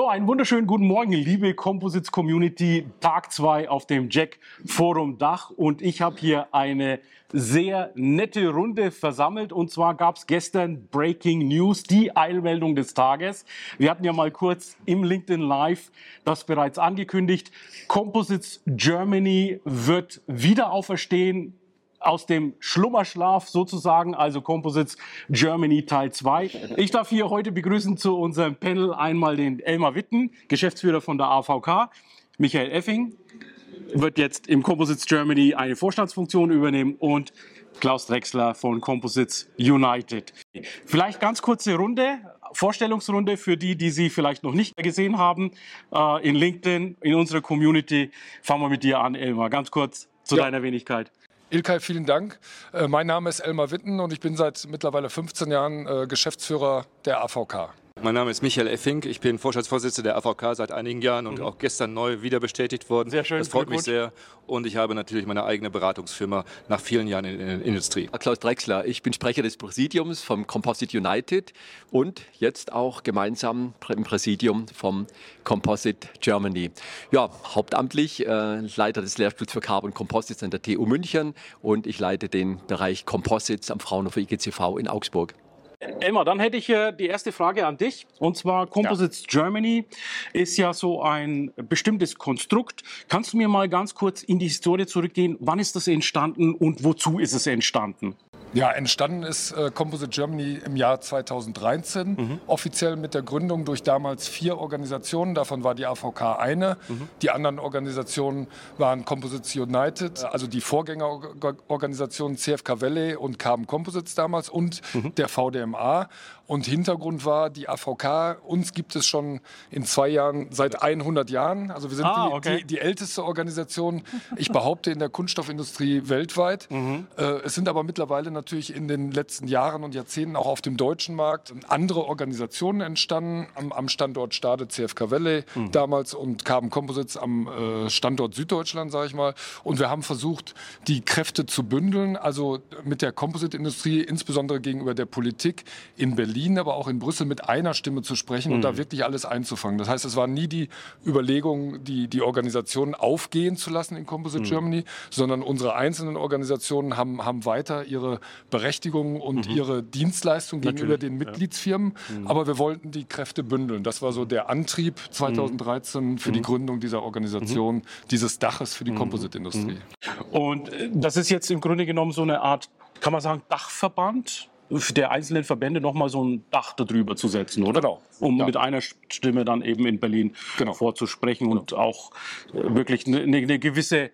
So, einen wunderschönen guten Morgen, liebe Composites Community. Tag 2 auf dem Jack Forum Dach. Und ich habe hier eine sehr nette Runde versammelt. Und zwar gab es gestern Breaking News, die Eilmeldung des Tages. Wir hatten ja mal kurz im LinkedIn Live das bereits angekündigt. Composites Germany wird wieder auferstehen aus dem Schlummerschlaf sozusagen, also Composites Germany Teil 2. Ich darf hier heute begrüßen zu unserem Panel einmal den Elmar Witten, Geschäftsführer von der AVK, Michael Effing wird jetzt im Composites Germany eine Vorstandsfunktion übernehmen und Klaus Drexler von Composites United. Vielleicht ganz kurze Runde, Vorstellungsrunde für die, die Sie vielleicht noch nicht gesehen haben äh, in LinkedIn, in unserer Community. Fangen wir mit dir an, Elmar. Ganz kurz zu ja. deiner Wenigkeit. Ilkay, vielen Dank. Äh, mein Name ist Elmar Witten und ich bin seit mittlerweile 15 Jahren äh, Geschäftsführer der AVK. Mein Name ist Michael Effing. Ich bin Vorstandsvorsitzender der AVK seit einigen Jahren und mhm. auch gestern neu wieder bestätigt worden. Sehr schön. Das freut mich sehr. Und ich habe natürlich meine eigene Beratungsfirma nach vielen Jahren in der Industrie. Klaus Drexler, ich bin Sprecher des Präsidiums vom Composite United und jetzt auch gemeinsam im Präsidium vom Composite Germany. Ja, hauptamtlich äh, Leiter des Lehrstuhls für Carbon Composites an der TU München und ich leite den Bereich Composites am Fraunhofer IGCV in Augsburg. Elmar, dann hätte ich äh, die erste Frage an dich. Und zwar Composites ja. Germany ist ja so ein bestimmtes Konstrukt. Kannst du mir mal ganz kurz in die Historie zurückgehen? Wann ist das entstanden und wozu ist es entstanden? Ja, entstanden ist äh, Composite Germany im Jahr 2013, mhm. offiziell mit der Gründung durch damals vier Organisationen. Davon war die AVK eine. Mhm. Die anderen Organisationen waren Composites United, also die Vorgängerorganisationen CFK Valley und Carbon Composites damals und mhm. der VDMA. Und Hintergrund war, die AVK, uns gibt es schon in zwei Jahren seit 100 Jahren. Also wir sind ah, okay. die, die, die, älteste Organisation, ich behaupte, in der Kunststoffindustrie weltweit. Mhm. Äh, es sind aber mittlerweile natürlich in den letzten Jahren und Jahrzehnten auch auf dem deutschen Markt andere Organisationen entstanden. Am, am Standort Stade CFK Valley mhm. damals und Carbon Composites am äh, Standort Süddeutschland, sage ich mal. Und wir haben versucht, die Kräfte zu bündeln, also mit der Composite-Industrie, insbesondere gegenüber der Politik in Berlin aber auch in Brüssel mit einer Stimme zu sprechen mhm. und da mhm. wirklich alles einzufangen. Das heißt, es war nie die Überlegung, die, die Organisationen aufgehen zu lassen in Composite mhm. Germany, sondern unsere einzelnen Organisationen haben, haben weiter ihre Berechtigung und mhm. ihre Dienstleistung gegenüber den Mitgliedsfirmen. Ja. Mhm. Aber wir wollten die Kräfte bündeln. Das war so der Antrieb 2013 für die Gründung dieser Organisation, dieses Daches für die Composite-Industrie. Und äh, das ist jetzt im Grunde genommen so eine Art, kann man sagen, Dachverband? der einzelnen Verbände nochmal so ein Dach darüber zu setzen, oder? Genau. Um ja. mit einer Stimme dann eben in Berlin genau. vorzusprechen genau. und auch äh, wirklich eine, eine gewisse,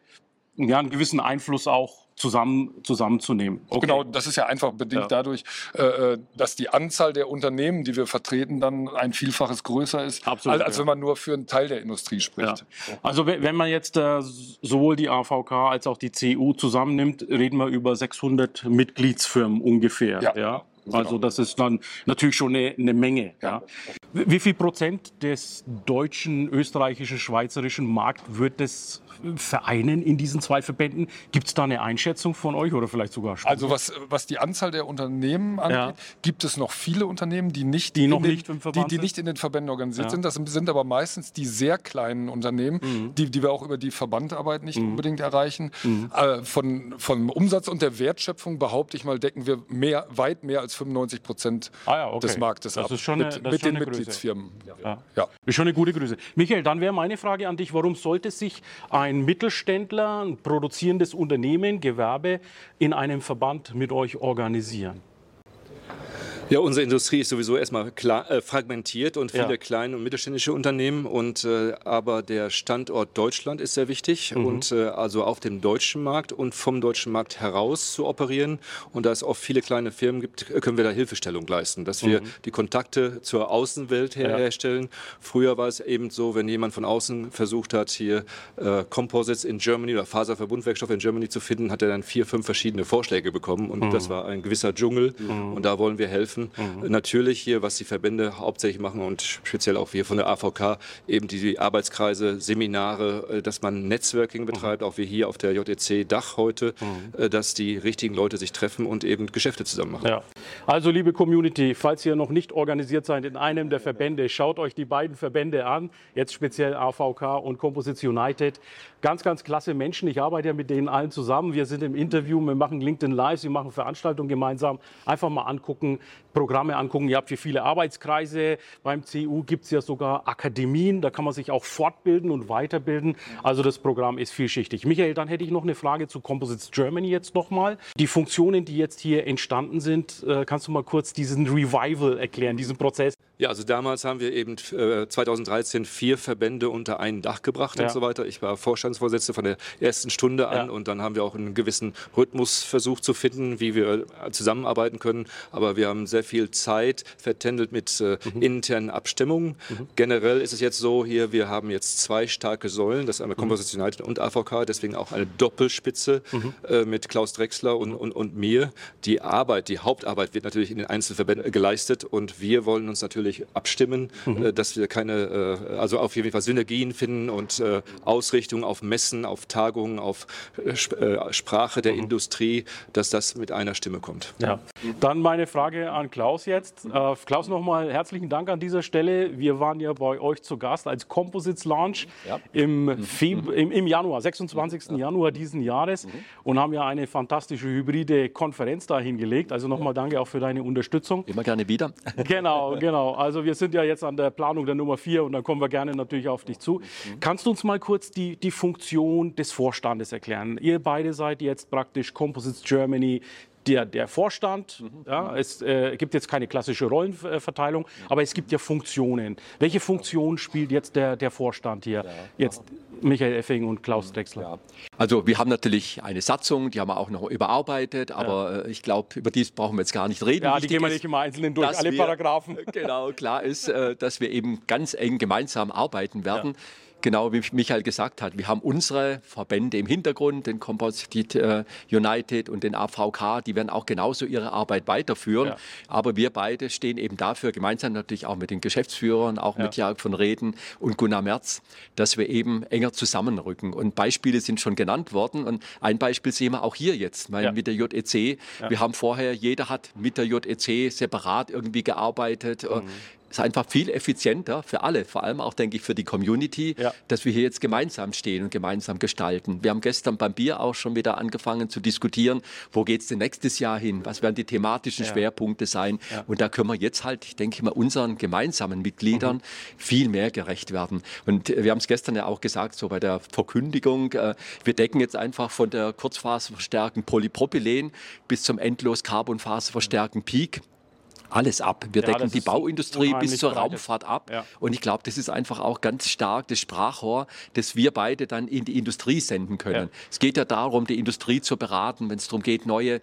ja, einen gewissen Einfluss auch zusammen, zusammenzunehmen. Okay. Genau, das ist ja einfach bedingt ja. dadurch, äh, äh, dass die Anzahl der Unternehmen, die wir vertreten, dann ein Vielfaches größer ist, Absolut, als, als ja. wenn man nur für einen Teil der Industrie spricht. Ja. Also wenn man jetzt äh, sowohl die AVK als auch die CU zusammennimmt, reden wir über 600 Mitgliedsfirmen ungefähr. Ja. Also genau. das ist dann natürlich schon eine, eine Menge. Ja. Wie viel Prozent des deutschen, österreichischen, schweizerischen Markt wird es vereinen in diesen zwei Verbänden? Gibt es da eine Einschätzung von euch oder vielleicht sogar schon? Also was, was die Anzahl der Unternehmen angeht, ja. gibt es noch viele Unternehmen, die nicht, die noch den, nicht, im Verband die, die nicht in den Verbänden organisiert ja. sind. Das sind aber meistens die sehr kleinen Unternehmen, mhm. die, die wir auch über die Verbandarbeit nicht mhm. unbedingt erreichen. Mhm. Äh, von, vom Umsatz und der Wertschöpfung behaupte ich mal, decken wir mehr, weit mehr als 95 Prozent ah ja, okay. des Marktes das ab. Ist schon eine, mit, mit den Mitgliedsfirmen. Ja. Ja. Ist schon eine gute Größe. Michael, dann wäre meine Frage an dich, warum sollte sich ein Mittelständler, ein produzierendes Unternehmen, Gewerbe in einem Verband mit euch organisieren? Ja, unsere Industrie ist sowieso erstmal klar, äh, fragmentiert und viele Ja. kleine und mittelständische Unternehmen. Und, äh, aber der Standort Deutschland ist sehr wichtig Mhm. und äh, also auf dem deutschen Markt und vom deutschen Markt heraus zu operieren. Und da es auch viele kleine Firmen gibt, äh, können wir da Hilfestellung leisten, dass wir die Kontakte zur Außenwelt her Mhm. Ja. herstellen. Früher war es eben so, wenn jemand von außen versucht hat, hier äh, Composites in Germany oder Faserverbundwerkstoffe in Germany zu finden, hat er dann vier, fünf verschiedene Vorschläge bekommen. Und Mhm. das war ein gewisser Dschungel. Und da wollen wir helfen. Natürlich hier, was die Verbände hauptsächlich machen und speziell auch wir von der AVK, eben die, Arbeitskreise, Seminare, äh, dass man Netzwerking betreibt, auch wir hier auf der JEC Dach heute, äh, dass die richtigen Leute sich treffen und eben Geschäfte zusammen machen. Ja. Also, liebe Community, falls ihr noch nicht organisiert seid in einem der Verbände, schaut euch die beiden Verbände an, jetzt speziell AVK und Composites United. Ganz, ganz klasse Menschen. Ich arbeite ja mit denen allen zusammen. Wir sind im Interview, wir machen LinkedIn Live, wir machen Veranstaltungen gemeinsam. Einfach mal angucken, Programme angucken. Ihr habt hier viele Arbeitskreise. Beim CU gibt es ja sogar Akademien, da kann man sich auch fortbilden und weiterbilden. Also das Programm ist vielschichtig. Michael, dann hätte ich noch eine Frage zu Composites Germany jetzt nochmal. Die Funktionen, die jetzt hier entstanden sind, äh, kannst du mal kurz diesen Revival erklären, diesen Prozess? Ja, also damals haben wir eben äh, 2013 vier Verbände unter ein Dach gebracht Ja. und so weiter. Ich war Vorstandsvorsitzender von der ersten Stunde an Ja. und dann haben wir auch einen gewissen Rhythmus versucht zu finden, wie wir äh, zusammenarbeiten können. Aber wir haben sehr viel Zeit vertändelt mit äh, Mhm. internen Abstimmungen. Generell ist es jetzt so, hier wir haben jetzt zwei starke Säulen, das ist einmal Mhm. Composites United und AVK, deswegen auch eine Doppelspitze Mhm. äh, mit Klaus Drechsler und, und, und mir. Die Arbeit, die Hauptarbeit wird natürlich in den Einzelverbänden geleistet und wir wollen uns natürlich abstimmen, Mhm. äh, dass wir keine, äh, also auf jeden Fall Synergien finden und äh, Ausrichtung auf Messen, auf Tagungen, auf äh, Sp- äh, Sprache Mhm. der Industrie, dass das mit einer Stimme kommt. Ja. Dann meine Frage an Klaus jetzt. Äh, Klaus, nochmal herzlichen Dank an dieser Stelle. Wir waren ja bei euch zu Gast als Composites Launch Ja. im, Feb im, im Januar, 26. Januar diesen Jahres und haben ja eine fantastische hybride Konferenz da hingelegt. Also nochmal danke auch für deine Unterstützung. Immer gerne wieder. Genau, genau. Also wir sind ja jetzt an der Planung der Nummer vier und dann kommen wir gerne natürlich auf dich zu. Kannst du uns mal kurz die, die Funktion des Vorstandes erklären? Ihr beide seid jetzt praktisch Composites Germany. Der, der Vorstand, ja, es äh, gibt jetzt keine klassische Rollenverteilung, aber es gibt ja Funktionen. Welche Funktion spielt jetzt der, der Vorstand hier? Jetzt Michael Effing und Klaus Drechsler. Also wir haben natürlich eine Satzung, die haben wir auch noch überarbeitet, aber äh, ich glaube, über dies brauchen wir jetzt gar nicht reden. Ja, die Wichtig gehen wir nicht im Einzelnen durch, alle wir- Paragraphen. Genau, klar ist, äh, dass wir eben ganz eng gemeinsam arbeiten werden. Genau wie Michael gesagt hat, wir haben unsere Verbände im Hintergrund, den Composite äh, United und den AVK, die werden auch genauso ihre Arbeit weiterführen. Ja. Aber wir beide stehen eben dafür, gemeinsam natürlich auch mit den Geschäftsführern, auch mit Jörg von Reden und Gunnar Merz, dass wir eben enger zusammenrücken. Und Beispiele sind schon genannt worden. Und ein Beispiel sehen wir auch hier jetzt weil Ja. mit der JEC. Wir haben vorher, jeder hat mit der JEC separat irgendwie gearbeitet. Mhm. Es ist einfach viel effizienter für alle, vor allem auch, denke ich, für die Community, Ja. dass wir hier jetzt gemeinsam stehen und gemeinsam gestalten. Wir haben gestern beim Bier auch schon wieder angefangen zu diskutieren, wo geht es denn nächstes Jahr hin? Was werden die thematischen Schwerpunkte sein? Und da können wir jetzt halt, ich denke mal, unseren gemeinsamen Mitgliedern viel mehr gerecht werden. Und äh, wir haben es gestern ja auch gesagt, so bei der Verkündigung, äh, wir decken jetzt einfach von der kurzfaserverstärkten Polypropylen bis zum endlos carbonfaserverstärkten Peak alles ab. Wir Ja, decken die Bauindustrie bis zur breites. Raumfahrt ab. Ja. Und ich glaube, das ist einfach auch ganz stark das Sprachrohr, das wir beide dann in die Industrie senden können. Ja. Es geht ja darum, die Industrie zu beraten, wenn es darum geht, neue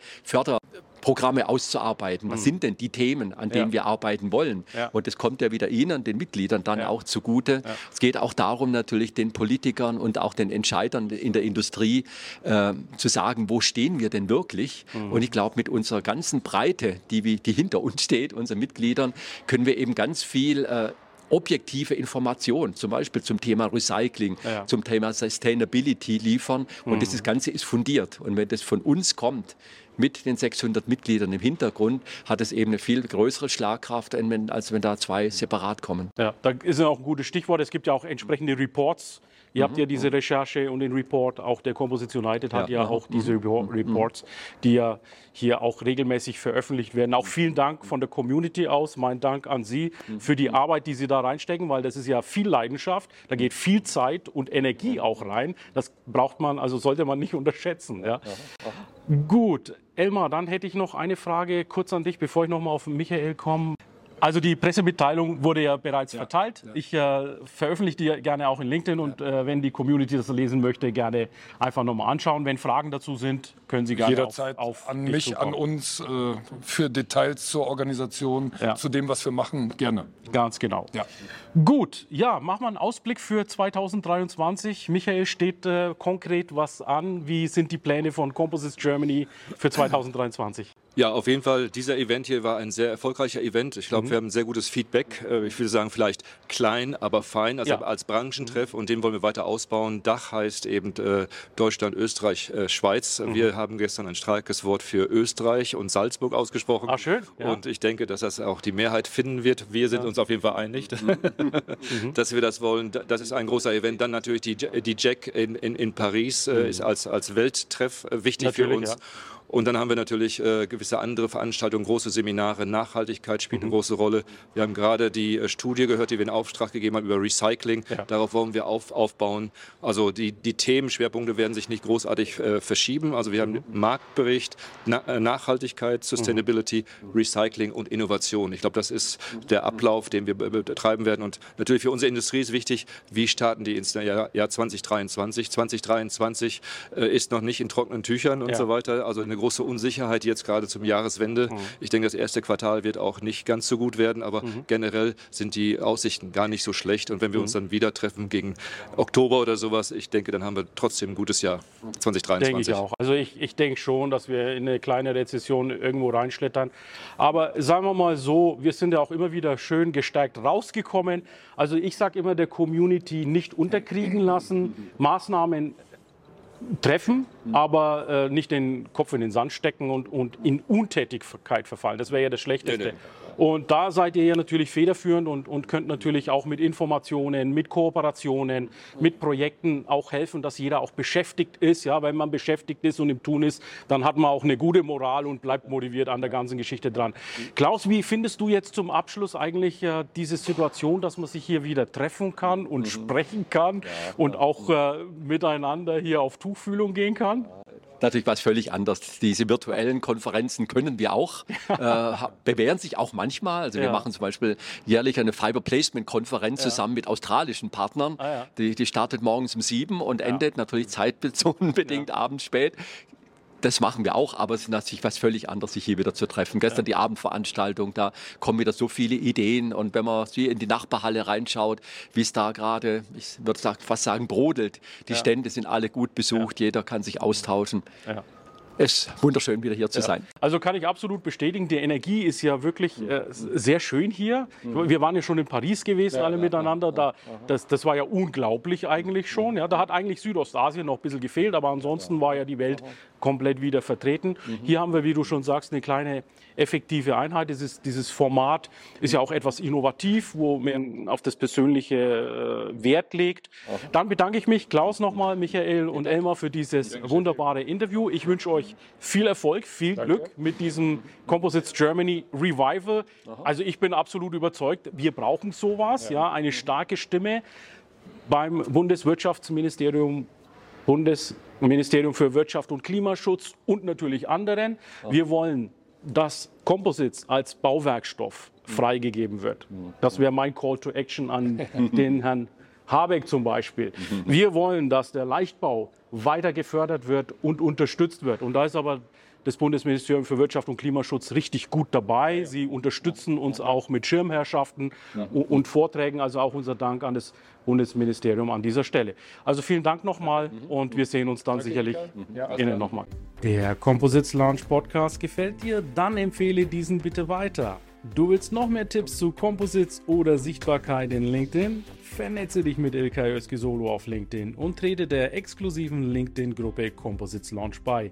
Förderprogramme auszuarbeiten. Was sind denn die Themen, an denen Mhm. Ja. wir arbeiten wollen? Ja. Und das kommt ja wieder Ihnen, den Mitgliedern, dann Ja. auch zugute. Es geht auch darum, natürlich den Politikern und auch den Entscheidern in der Industrie äh, zu sagen, wo stehen wir denn wirklich? Mhm. Und ich glaube, mit unserer ganzen Breite, die, wir- die hinter uns steht, unseren Mitgliedern, können wir eben ganz viel äh, objektive Information, zum Beispiel zum Thema Recycling, Ja. zum Thema Sustainability liefern. Und das, das Ganze ist fundiert. Und wenn das von uns kommt, mit den 600 Mitgliedern im Hintergrund, hat es eben eine viel größere Schlagkraft, als wenn da zwei separat kommen. Ja, da ist auch ein gutes Stichwort. Es gibt ja auch entsprechende Reports Ihr habt ja diese Recherche und den Report, auch der Composites United hat ja, auch diese Repor- Reports, die ja hier auch regelmäßig veröffentlicht werden. Auch vielen Dank von der Community aus, mein Dank an Sie für die Arbeit, die Sie da reinstecken, weil das ist ja viel Leidenschaft, da geht viel Zeit und Energie auch rein. Das braucht man, also sollte man nicht unterschätzen. Ja. Gut, Elmar, dann hätte ich noch eine Frage kurz an dich, bevor ich nochmal auf Michael komme. Also die Pressemitteilung wurde ja bereits verteilt. Ich äh, veröffentliche die gerne auch in LinkedIn und äh, wenn die Community das lesen möchte, gerne einfach nochmal anschauen. Wenn Fragen dazu sind, können Sie gerne Jederzeit auf, auf an mich, an zukommen. uns äh, für Details zur Organisation, Ja. zu dem, was wir machen, gerne. Ganz genau. Ja. Gut, ja, machen wir einen Ausblick für 2023. Michael, steht äh, konkret was an? Wie sind die Pläne von Composites Germany für 2023? Ja, auf jeden Fall, dieser Event hier war ein sehr erfolgreicher Event. Ich Mhm. glaube, wir haben sehr gutes Feedback. Äh, Ich würde sagen, vielleicht klein, aber fein, also Ja. als Branchentreff und den wollen wir weiter ausbauen. Dach heißt eben äh, Deutschland, Österreich, äh, Schweiz. Mhm. Wir haben gestern ein starkes Wort für Österreich und Salzburg ausgesprochen. Ah, schön, ja. Und ich denke, dass das auch die Mehrheit finden wird. Wir sind uns auf jeden Fall einig, Mhm. dass wir das wollen. Das ist ein großer Event. Dann natürlich die, die Jack in, in, in Paris äh, ist als, als Welttreff äh, wichtig für Mhm. Natürlich, uns. Und dann haben wir natürlich äh, gewisse andere Veranstaltungen, große Seminare. Nachhaltigkeit spielt Mhm. eine große Rolle. Wir haben gerade die äh, Studie gehört, die wir in Auftrag gegeben haben über Recycling. Ja. Darauf wollen wir auf, aufbauen. Also die, die Themenschwerpunkte werden sich nicht großartig äh, verschieben. Also wir haben Mhm. Marktbericht, Na äh, Nachhaltigkeit, Sustainability, Recycling und Innovation. Ich glaube, das ist der Ablauf, den wir be- betreiben werden. Und natürlich für unsere Industrie ist wichtig, wie starten die ins Jahr, Jahr 2023. 2023 äh, ist noch nicht in trockenen Tüchern und Ja. so weiter. Also eine große Unsicherheit jetzt gerade zum Jahreswende. Ich denke, das erste Quartal wird auch nicht ganz so gut werden, aber generell sind die Aussichten gar nicht so schlecht. Und wenn wir uns dann wieder treffen gegen Oktober oder sowas, ich denke, dann haben wir trotzdem ein gutes Jahr 2023. Denke ich auch. Also ich, ich denke schon, dass wir in eine kleine Rezession irgendwo reinschlittern. Aber sagen wir mal so, wir sind ja auch immer wieder schön gestärkt rausgekommen. Also ich sage immer der Community nicht unterkriegen lassen, Maßnahmen treffen, aber äh, nicht den Kopf in den Sand stecken und, und in Untätigkeit verfallen. Das wäre ja das Schlechteste. Nee, nee. Und da seid ihr ja natürlich federführend und, und könnt natürlich auch mit Informationen, mit Kooperationen, mit Projekten auch helfen, dass jeder auch beschäftigt ist. Ja, wenn man beschäftigt ist und im Tun ist, dann hat man auch eine gute Moral und bleibt motiviert an der ganzen Geschichte dran. Klaus, wie findest du jetzt zum Abschluss eigentlich äh, diese Situation, dass man sich hier wieder treffen kann und sprechen kann und auch äh, miteinander hier auf Tuchfühlung gehen kann? Natürlich was völlig anderes. Diese virtuellen Konferenzen können wir auch, äh, bewähren sich auch manchmal. Also wir Ja. machen zum Beispiel jährlich eine Fiber Placement Konferenz zusammen mit australischen Partnern. Ah, ja. die, die startet morgens um sieben und endet natürlich zeitbedingt abends spät. Das machen wir auch, aber es ist natürlich was völlig anderes, sich hier wieder zu treffen. Gestern die Abendveranstaltung, da kommen wieder so viele Ideen und wenn man in die Nachbarhalle reinschaut, wie es da gerade, ich würde fast sagen, brodelt. Die Stände sind alle gut besucht, jeder kann sich austauschen. Ja. Es ist wunderschön, wieder hier zu sein. Also kann ich absolut bestätigen, die Energie ist ja wirklich äh, sehr schön hier. Wir waren ja schon in Paris gewesen, alle miteinander. Da, das, das war ja unglaublich eigentlich schon. Ja, da hat eigentlich Südostasien noch ein bisschen gefehlt, aber ansonsten war ja die Welt komplett wieder vertreten. Hier haben wir, wie du schon sagst, eine kleine effektive Einheit. Dieses, dieses Format ist ja auch etwas innovativ, wo man auf das persönliche äh, Wert legt. Dann bedanke ich mich, Klaus nochmal, Michael und Elmar, für dieses wunderbare Interview. Ich wünsche euch viel Erfolg, viel Glück mit diesem Composites Germany Revival. Also ich bin absolut überzeugt, wir brauchen sowas, ja, eine starke Stimme beim Bundeswirtschaftsministerium Bundesministerium für Wirtschaft und Klimaschutz und natürlich anderen. Wir wollen, dass Composites als Bauwerkstoff freigegeben wird. Das wäre mein Call to Action an den Herrn Habeck zum Beispiel. Wir wollen, dass der Leichtbau weiter gefördert wird und unterstützt wird. Und da ist aber das Bundesministerium für Wirtschaft und Klimaschutz richtig gut dabei. Sie unterstützen uns auch mit Schirmherrschaften und Vorträgen. Also auch unser Dank an das Bundesministerium an dieser Stelle. Also vielen Dank nochmal und wir sehen uns dann sicherlich innen nochmal. Der Composites Launch Podcast gefällt dir? Dann empfehle diesen bitte weiter. Du willst noch mehr Tipps zu Composites oder Sichtbarkeit in LinkedIn? Vernetze dich mit Ilkay Özki Solo auf LinkedIn und trete der exklusiven LinkedIn-Gruppe Composites Launch bei.